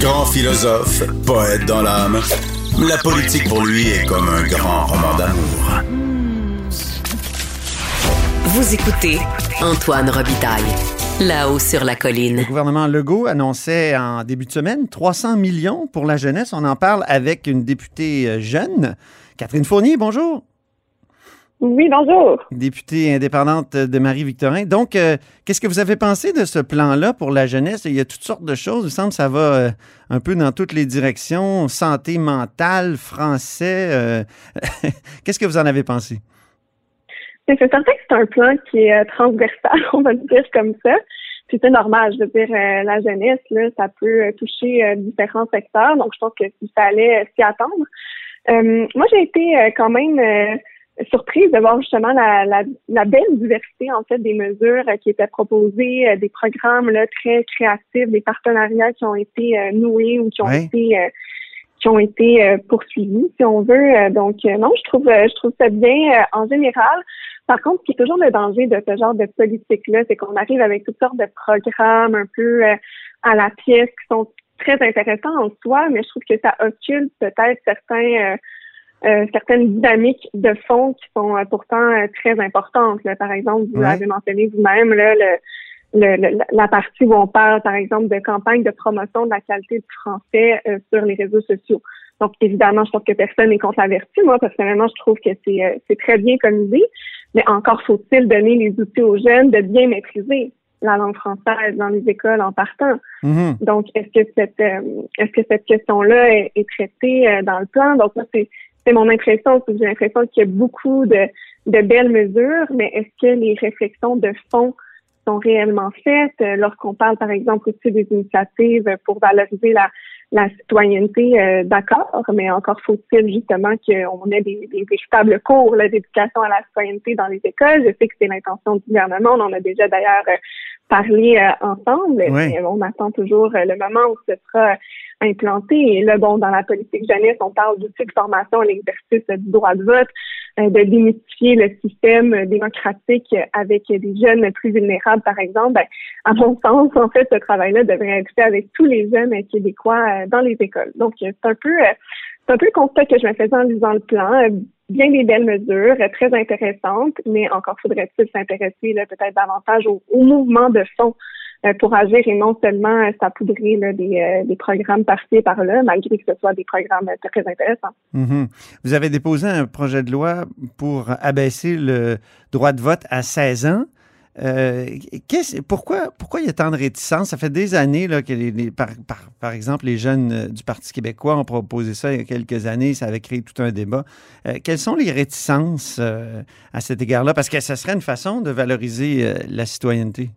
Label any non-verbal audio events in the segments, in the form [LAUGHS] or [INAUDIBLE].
Grand philosophe, poète dans l'âme, la politique pour lui est comme un grand roman d'amour. Vous écoutez Antoine Robitaille, là-haut sur la colline. Le gouvernement Legault annonçait en début de semaine 300 millions pour la jeunesse. On en parle avec une députée jeune, Catherine Fournier. Bonjour. Oui, bonjour. Députée indépendante de Marie-Victorin. Donc, euh, qu'est-ce que vous avez pensé de ce plan-là pour la jeunesse? Il y a toutes sortes de choses. Il me semble que ça va euh, un peu dans toutes les directions. Santé mentale, français. Euh, [LAUGHS] qu'est-ce que vous en avez pensé? C'est certain que c'est un plan qui est transversal, [LAUGHS] on va le dire comme ça. c'est normal, je veux dire, la jeunesse, là, ça peut toucher différents secteurs. Donc, je pense qu'il fallait s'y attendre. moi, j'ai été quand même surprise de voir justement la, la, la, belle diversité en fait des mesures qui étaient proposées, euh, des programmes là, très créatifs, des partenariats qui ont été euh, noués ou qui ont été euh, qui ont été poursuivis, si on veut. donc non, je trouve je trouve ça bien en général. Par contre, ce qui est toujours le danger de ce genre de politique-là, c'est qu'on arrive avec toutes sortes de programmes un peu à la pièce qui sont très intéressants en soi, mais je trouve que ça occulte peut-être certains euh, certaines dynamiques de fond qui sont euh, pourtant euh, très importantes. Par exemple, vous avez mentionné vous-même le, le, la partie où on parle, par exemple, de campagne de promotion de la qualité du français sur les réseaux sociaux. Donc, évidemment, je pense que personne n'est contre. Moi, personnellement, je trouve que c'est, c'est très bien comme idée, mais encore faut-il donner les outils aux jeunes de bien maîtriser la langue française dans les écoles en partant. Mm-hmm. Donc, est-ce que cette est-ce que cette question-là est, est traitée dans le plan? Donc, moi, c'est c'est mon impression, j'ai l'impression qu'il y a beaucoup de, de belles mesures, mais est-ce que les réflexions de fond sont réellement faites? Euh, lorsqu'on parle, par exemple, aussi des initiatives pour valoriser la, la citoyenneté, euh, d'accord, mais encore faut-il justement qu'on ait des, des véritables cours d'éducation à la citoyenneté dans les écoles. Je sais que c'est l'intention du gouvernement, on en a déjà d'ailleurs euh, parlé ensemble, mais on attend toujours le moment où ce sera implanté. Et là, bon, dans la politique jeunesse, on parle d'outils de formation à l'exercice du droit de vote, euh, de démystifier le système démocratique avec des jeunes plus vulnérables, par exemple. Ben, à mon [LAUGHS] sens, en fait, ce travail-là devrait être fait avec tous les jeunes québécois euh, dans les écoles. Donc, c'est un peu euh, c'est un peu le constat que je me faisais en lisant le plan. Bien des belles mesures, très intéressantes, mais encore faudrait-il s'intéresser peut-être davantage au, au mouvement de fond euh, pour agir et non seulement euh, saupoudrer là, des, euh, des, programmes par-ci et par-là, malgré que ce soit des programmes très intéressants. Mm-hmm. Vous avez déposé un projet de loi pour abaisser le droit de vote à 16 ans. Euh, pourquoi, il y a tant de réticence? Ça fait des années que, les, par, par, exemple, les jeunes du Parti québécois ont proposé ça il y a quelques années. Ça avait créé tout un débat. quelles sont les réticences à cet égard-là? Parce que ça serait une façon de valoriser la citoyenneté.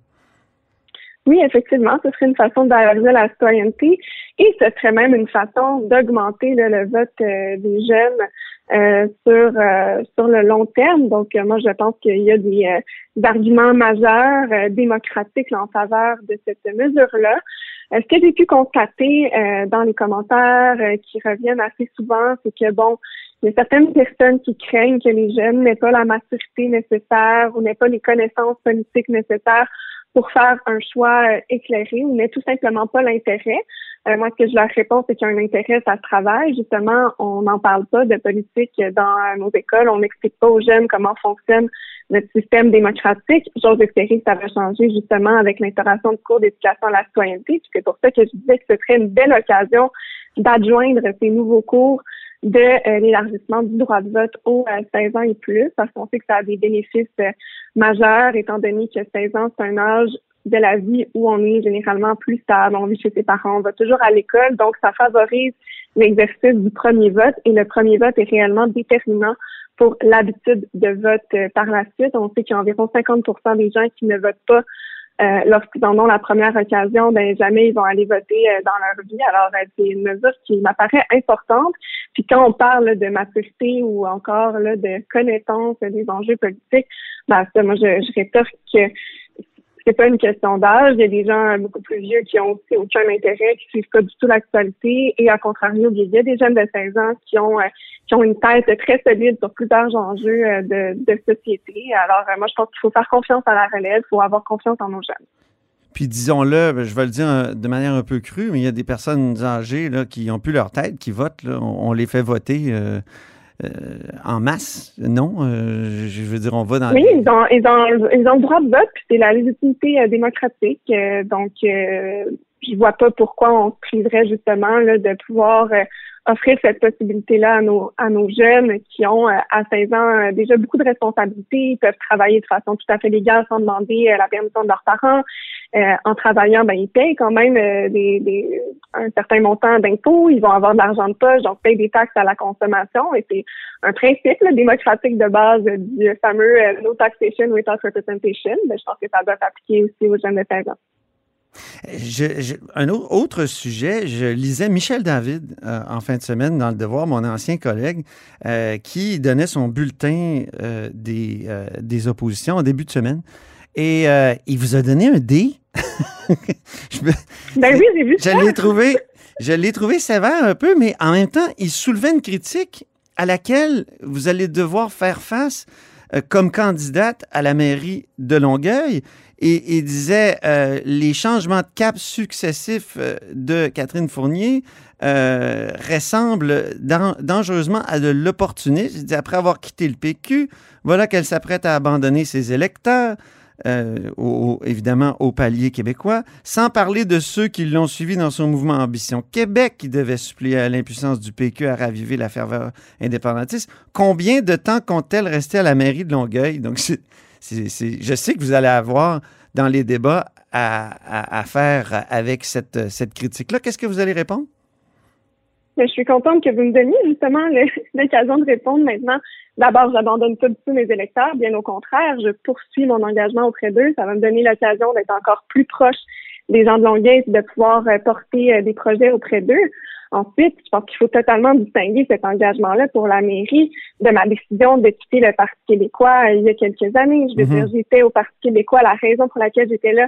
Oui, effectivement, ce serait une façon de valoriser la citoyenneté et ce serait même une façon d'augmenter le vote euh, des jeunes euh, sur euh, sur le long terme. Donc, moi, je pense qu'il y a des, arguments majeurs démocratiques en faveur de cette mesure-là. ce que j'ai pu constater dans les commentaires qui reviennent assez souvent, c'est que bon, il y a certaines personnes qui craignent que les jeunes n'aient pas la maturité nécessaire ou n'aient pas les connaissances politiques nécessaires pour faire un choix euh, éclairé ou n'est tout simplement pas l'intérêt. Euh, moi, ce que je leur réponds, c'est qu'il y a un intérêt, ça se travaille. Justement, on n'en parle pas de politique dans nos écoles. On n'explique pas aux jeunes comment fonctionne notre système démocratique. J'ose espérer que ça va changer justement avec l'instauration de cours d'éducation à la citoyenneté. C'est pour ça que je disais que ce serait une belle occasion d'adjoindre ces nouveaux cours de euh, l'élargissement du droit de vote aux 16 ans et plus, parce qu'on sait que ça a des bénéfices euh, majeurs, étant donné que 16 ans, c'est un âge de la vie où on est généralement plus stable, on vit chez ses parents, on va toujours à l'école, donc ça favorise l'exercice du premier vote et le premier vote est réellement déterminant pour l'habitude de vote euh, par la suite. On sait qu'il y a environ 50% des gens qui ne votent pas euh, lorsqu'ils en ont la première occasion, ben jamais ils vont aller voter euh, dans leur vie. Alors, euh, c'est une mesure qui m'apparaît importante. Puis quand on parle de maturité ou encore là, de connaissance des enjeux politiques, ben ça, moi, je, je rétorque que c'est pas une question d'âge. Il y a des gens beaucoup plus vieux qui ont aucun intérêt, qui suivent pas du tout l'actualité. Et à contrario, il y a des jeunes de 16 ans qui ont euh, qui ont une tête très solide sur plusieurs enjeux euh, de, société. Alors, euh, moi, je pense qu'il faut faire confiance à la relève, il faut avoir confiance en nos jeunes. Puis disons-le, ben, je vais le dire de manière un peu crue, mais il y a des personnes âgées là, qui n'ont plus leur tête, qui votent. On, les fait voter. En masse, non? je veux dire, on va dans... Oui, ils, ont, ils, ont, ils ont le droit de vote, puis c'est la légitimité démocratique. donc, je vois pas pourquoi on se priverait justement là, de pouvoir euh, offrir cette possibilité-là à nos, à nos jeunes qui ont euh, à 16 ans euh, déjà beaucoup de responsabilités, ils peuvent travailler de façon tout à fait légale sans demander la permission de leurs parents. en travaillant, ben ils payent quand même des, des, un certain montant d'impôts, ils vont avoir de l'argent de poche, donc payent des taxes à la consommation. Et c'est un principe démocratique de base du fameux No Taxation Without Representation. Ben, je pense que ça doit s'appliquer aussi aux jeunes de 16 ans. Je, un autre sujet, je lisais Michel David euh, en fin de semaine dans Le Devoir, mon ancien collègue, euh, qui donnait son bulletin euh, des, des oppositions en début de semaine. Et il vous a donné un D. [LAUGHS] ben oui, j'ai vu ça. Je l'ai trouvé, je l'ai trouvé sévère un peu, mais en même temps, il soulevait une critique à laquelle vous allez devoir faire face comme candidate à la mairie de Longueuil et il disait euh, les changements de cap successifs euh, de Catherine Fournier euh, ressemblent dangereusement à de l'opportunisme. Après avoir quitté le PQ, voilà qu'elle s'apprête à abandonner ses électeurs. évidemment au palier québécois, sans parler de ceux qui l'ont suivi dans son mouvement Ambition Québec, qui devait suppléer à l'impuissance du PQ à raviver la ferveur indépendantiste. Combien de temps compte-t-elle rester à la mairie de Longueuil? Donc, c'est je sais que vous allez avoir dans les débats à, faire avec cette, cette critique-là. Qu'est-ce que vous allez répondre? Ben, je suis contente que vous me donniez justement [LAUGHS] l'occasion de répondre maintenant. D'abord, j'abandonne pas du tout mes électeurs, bien au contraire, je poursuis mon engagement auprès d'eux. Ça va me donner l'occasion d'être encore plus proche des gens de Longueuil et de pouvoir euh, porter euh, des projets auprès d'eux. Ensuite, je pense qu'il faut totalement distinguer cet engagement-là pour la mairie de ma décision de quitter le Parti québécois euh, il y a quelques années. Je veux mhm. dire, j'étais au Parti québécois. La raison pour laquelle j'étais là,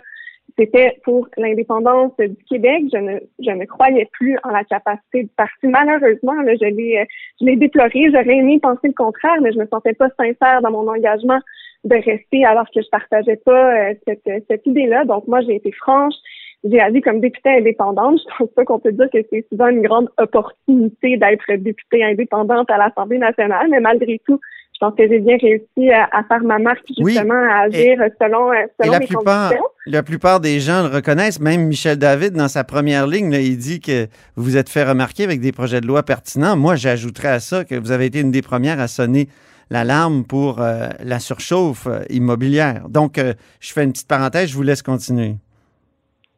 c'était pour l'indépendance du Québec. Je ne, je ne croyais plus en la capacité du parti. Malheureusement, là, je l'ai, euh, je l'ai déploré. J'aurais aimé penser le contraire, mais je me sentais pas sincère dans mon engagement de rester alors que je partageais pas euh, cette, cette idée-là. Donc moi, j'ai été franche j'ai agi comme députée indépendante. [LAUGHS] Je pense pas qu'on peut dire que c'est souvent une grande opportunité d'être députée indépendante à l'Assemblée nationale, mais malgré tout, je pense que j'ai bien réussi à, faire ma marque justement à agir selon, euh, selon la plupart, La plupart des gens le reconnaissent. Même Michel David, dans sa première ligne, il dit que vous vous êtes fait remarquer avec des projets de loi pertinents. Moi, j'ajouterais à ça que vous avez été une des premières à sonner l'alarme pour euh, la surchauffe euh, immobilière. Donc, je fais une petite parenthèse, je vous laisse continuer.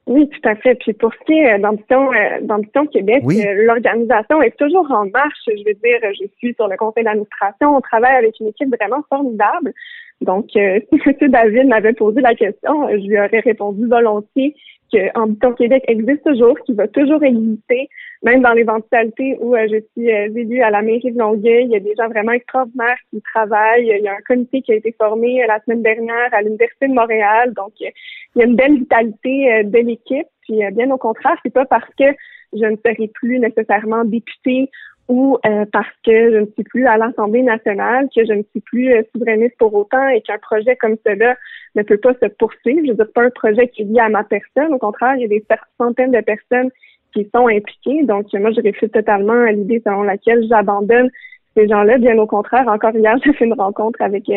Oui, tout à fait. Puis pour ce qui est d'ambition, euh, d'ambition Québec, euh, l'organisation est toujours en marche. Je veux dire, je suis sur le conseil d'administration. On travaille avec une équipe vraiment formidable. Donc, euh, [LAUGHS] si M. David m'avait posé la question, je lui aurais répondu volontiers que Ambition Québec existe toujours, qu'il va toujours exister, même dans l'éventualité où je suis élue à la mairie de Longueuil. Il y a des gens vraiment extraordinaires qui travaillent. Il y a un comité qui a été formé la semaine dernière à l'Université de Montréal. Donc, il y a une belle vitalité euh, de l'équipe. Puis euh, bien au contraire, c'est pas parce que je ne serai plus nécessairement députée ou euh, parce que je ne suis plus à l'Assemblée nationale, que je ne suis plus souverainiste pour autant et qu'un projet comme cela ne peut pas se poursuivre. Je veux dire, pas un projet qui est lié à ma personne. Au contraire, il y a des centaines de personnes qui sont impliquées. Donc, moi, je réfute totalement à l'idée selon laquelle j'abandonne ces gens-là. Bien au contraire, encore hier, [LAUGHS] j'ai fait une rencontre avec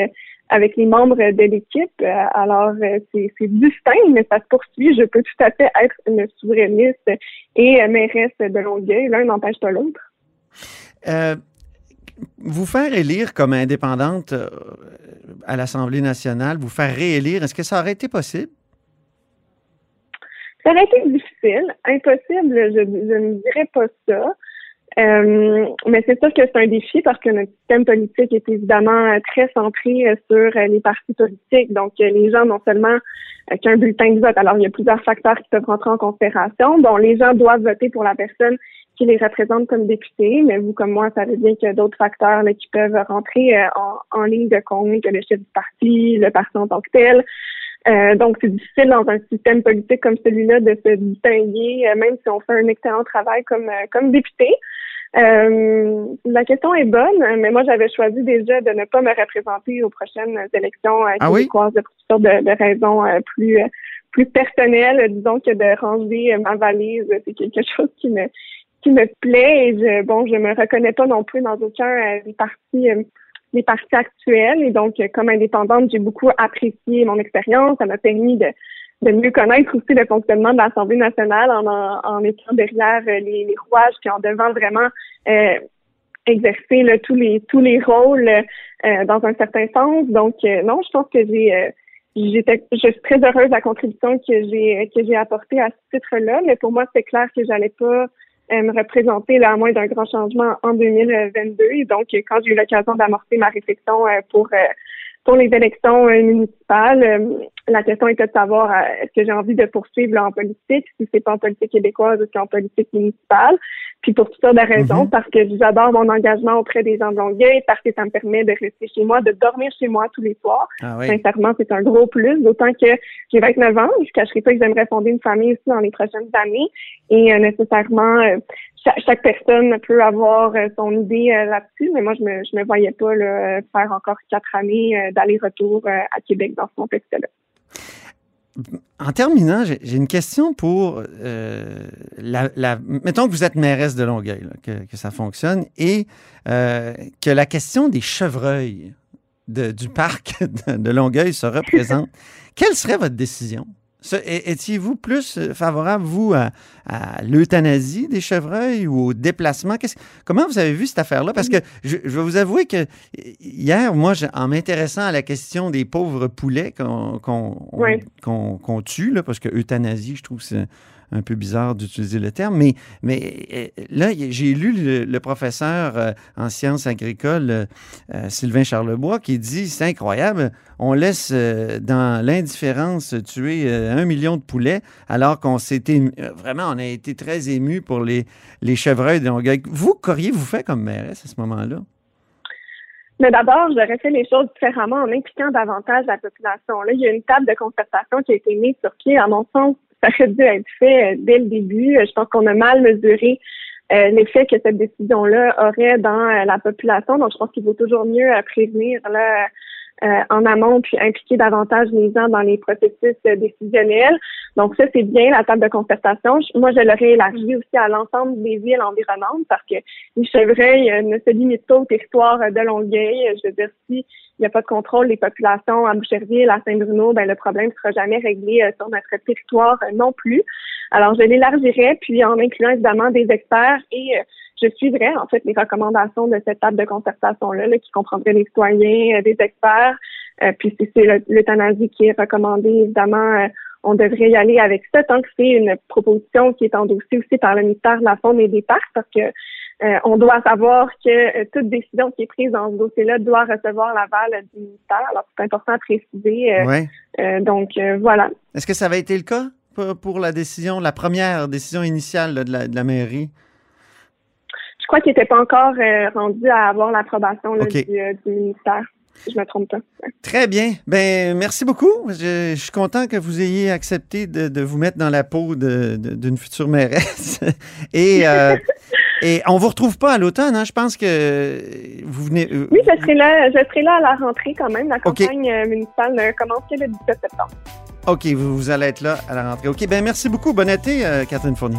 avec les membres de l'équipe. Euh, alors, euh, c'est distinct, mais ça se poursuit. Je peux tout à fait être une souverainiste et mairesse de Longueuil. L'un n'empêche pas l'autre. Euh, vous faire élire comme indépendante à l'Assemblée nationale, vous faire réélire, est-ce que ça aurait été possible? Ça aurait été difficile. Impossible, je, je ne dirais pas ça. Euh, mais c'est sûr que c'est un défi parce que notre système politique est évidemment très centré euh, sur euh, les partis politiques. Donc, les gens n'ont seulement qu'un bulletin de vote. Alors, il y a plusieurs facteurs qui peuvent rentrer en considération. Bon, les gens doivent voter pour la personne qui les représente comme député, mais vous comme moi savez bien qu'il y a d'autres facteurs là, qui peuvent rentrer en, en, ligne de compte, le chef du parti, le parti en tant que tel. Donc, c'est difficile dans un système politique comme celui-là de se distinguer, même si on fait un excellent travail comme, comme député. Euh, la question est bonne, mais moi j'avais choisi déjà de ne pas me représenter aux prochaines élections euh, ah oui? de de, de, raisons euh, plus plus personnelles, disons que de ranger ma valise, c'est quelque chose qui me qui me plaît et je, bon, je me reconnais pas non plus dans aucun des partis des partis actuels et donc comme indépendante, j'ai beaucoup apprécié mon expérience, ça m'a permis de de mieux connaître aussi le fonctionnement de l'Assemblée nationale en, en, étant derrière euh, les, les, rouages puis en devant vraiment euh, exercer là, tous les tous les rôles euh, dans un certain sens. Donc non, je pense que j'ai j'étais je suis très heureuse de la contribution que j'ai que j'ai apportée à ce titre-là, mais pour moi c'est clair que j'allais pas me représenter là, à moins d'un grand changement en 2022. Et donc, quand j'ai eu l'occasion d'amorcer ma réflexion pour pour les élections euh, municipales, euh, la question était de savoir euh, est-ce que j'ai envie de poursuivre en politique, si c'est pas en politique québécoise ou en politique municipale. Puis pour toutes sortes de raisons, mhm. parce que j'adore mon engagement auprès des gens de Longueuil, parce que ça me permet de rester chez moi, de dormir chez moi tous les soirs. Ah Sincèrement, c'est un gros plus, d'autant que j'ai 29 ans, je ne cacherai pas que j'aimerais fonder une famille aussi dans les prochaines années. Et nécessairement, chaque, personne peut avoir euh, son idée euh, là-dessus, mais moi, je me, je me voyais pas faire encore quatre années euh, d'aller-retour à Québec dans ce contexte-là. En terminant, j'ai une question pour la, la, Mettons que vous êtes mairesse de Longueuil, que, que, ça fonctionne, et que la question des chevreuils de, du parc [LAUGHS] de Longueuil se représente. Quelle serait votre décision? Étiez-vous plus euh, favorable, vous, à, l'euthanasie des chevreuils ou au déplacement? comment vous avez vu cette affaire-là? Parce que je, vais vous avouer que hier, moi, en m'intéressant à la question des pauvres poulets qu'on tue, parce que euthanasie, je trouve que c'est un peu bizarre d'utiliser le terme, mais, mais euh, là, j'ai lu le, professeur euh, en sciences agricoles, euh, Sylvain Charlebois, qui dit c'est incroyable, on laisse dans l'indifférence tuer un million de poulets, alors qu'on s'était vraiment, on a été très ému pour les, les chevreuils de Longueuil. Vous, qu'auriez-vous fait comme mairesse à ce moment-là? Mais d'abord, j'aurais fait les choses différemment en impliquant davantage la population. Là, il y a une table de concertation qui a été mise sur pied, à mon sens, ça aurait dû être fait euh, dès le début. Je pense qu'on a mal mesuré euh, l'effet que cette décision-là aurait dans euh, la population. Donc, je pense qu'il vaut toujours mieux prévenir là, en amont puis impliquer davantage les gens dans les processus décisionnels. Donc, ça, c'est bien la table de concertation. Moi, je l'aurais élargi aussi à l'ensemble des villes environnantes parce que les chevreuils ne se limitent pas au territoire de Longueuil. Je veux dire, si il n'y a pas de contrôle des populations à Boucherville, à Saint-Bruno, ben le problème ne sera jamais réglé euh, sur notre territoire euh, non plus. Alors, je l'élargirai, puis en incluant évidemment des experts et euh, je suivrai en fait les recommandations de cette table de concertation-là, qui comprendrait les citoyens, des experts. puis si c'est l'euthanasie qui est recommandée, évidemment, on devrait y aller avec ça, tant que c'est une proposition qui est endossée aussi par le ministère de la Faune et des Parcs, parce que euh, on doit savoir que euh, toute décision qui est prise dans ce dossier-là doit recevoir l'aval du ministère. Alors, c'est important à préciser. Euh, donc, voilà. Est-ce que ça avait été le cas pour, la décision, la première décision initiale de, la, mairie? Je crois qu'il n'était pas encore rendu à avoir l'approbation du, ministère si je me trompe pas. Très bien. Ben merci beaucoup. Je, suis content que vous ayez accepté de, vous mettre dans la peau d'une future mairesse. [LAUGHS] Et [LAUGHS] Et on vous retrouve pas à l'automne, hein? Je pense que vous venez. Euh, oui, je serai là. Je serai là à la rentrée quand même. La campagne euh, municipale commence le 17 septembre. OK, vous, allez être là à la rentrée. OK, ben merci beaucoup. Bon été, euh, Catherine Fournier.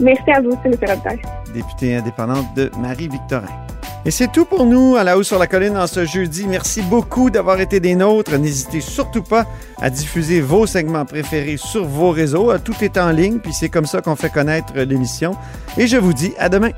Merci à vous M. Robitaille. Députée indépendante de Marie-Victorin. Et c'est tout pour nous à la hausse sur la colline en ce jeudi. Merci beaucoup d'avoir été des nôtres. N'hésitez surtout pas à diffuser vos segments préférés sur vos réseaux. Tout est en ligne, puis c'est comme ça qu'on fait connaître l'émission. Et je vous dis à demain.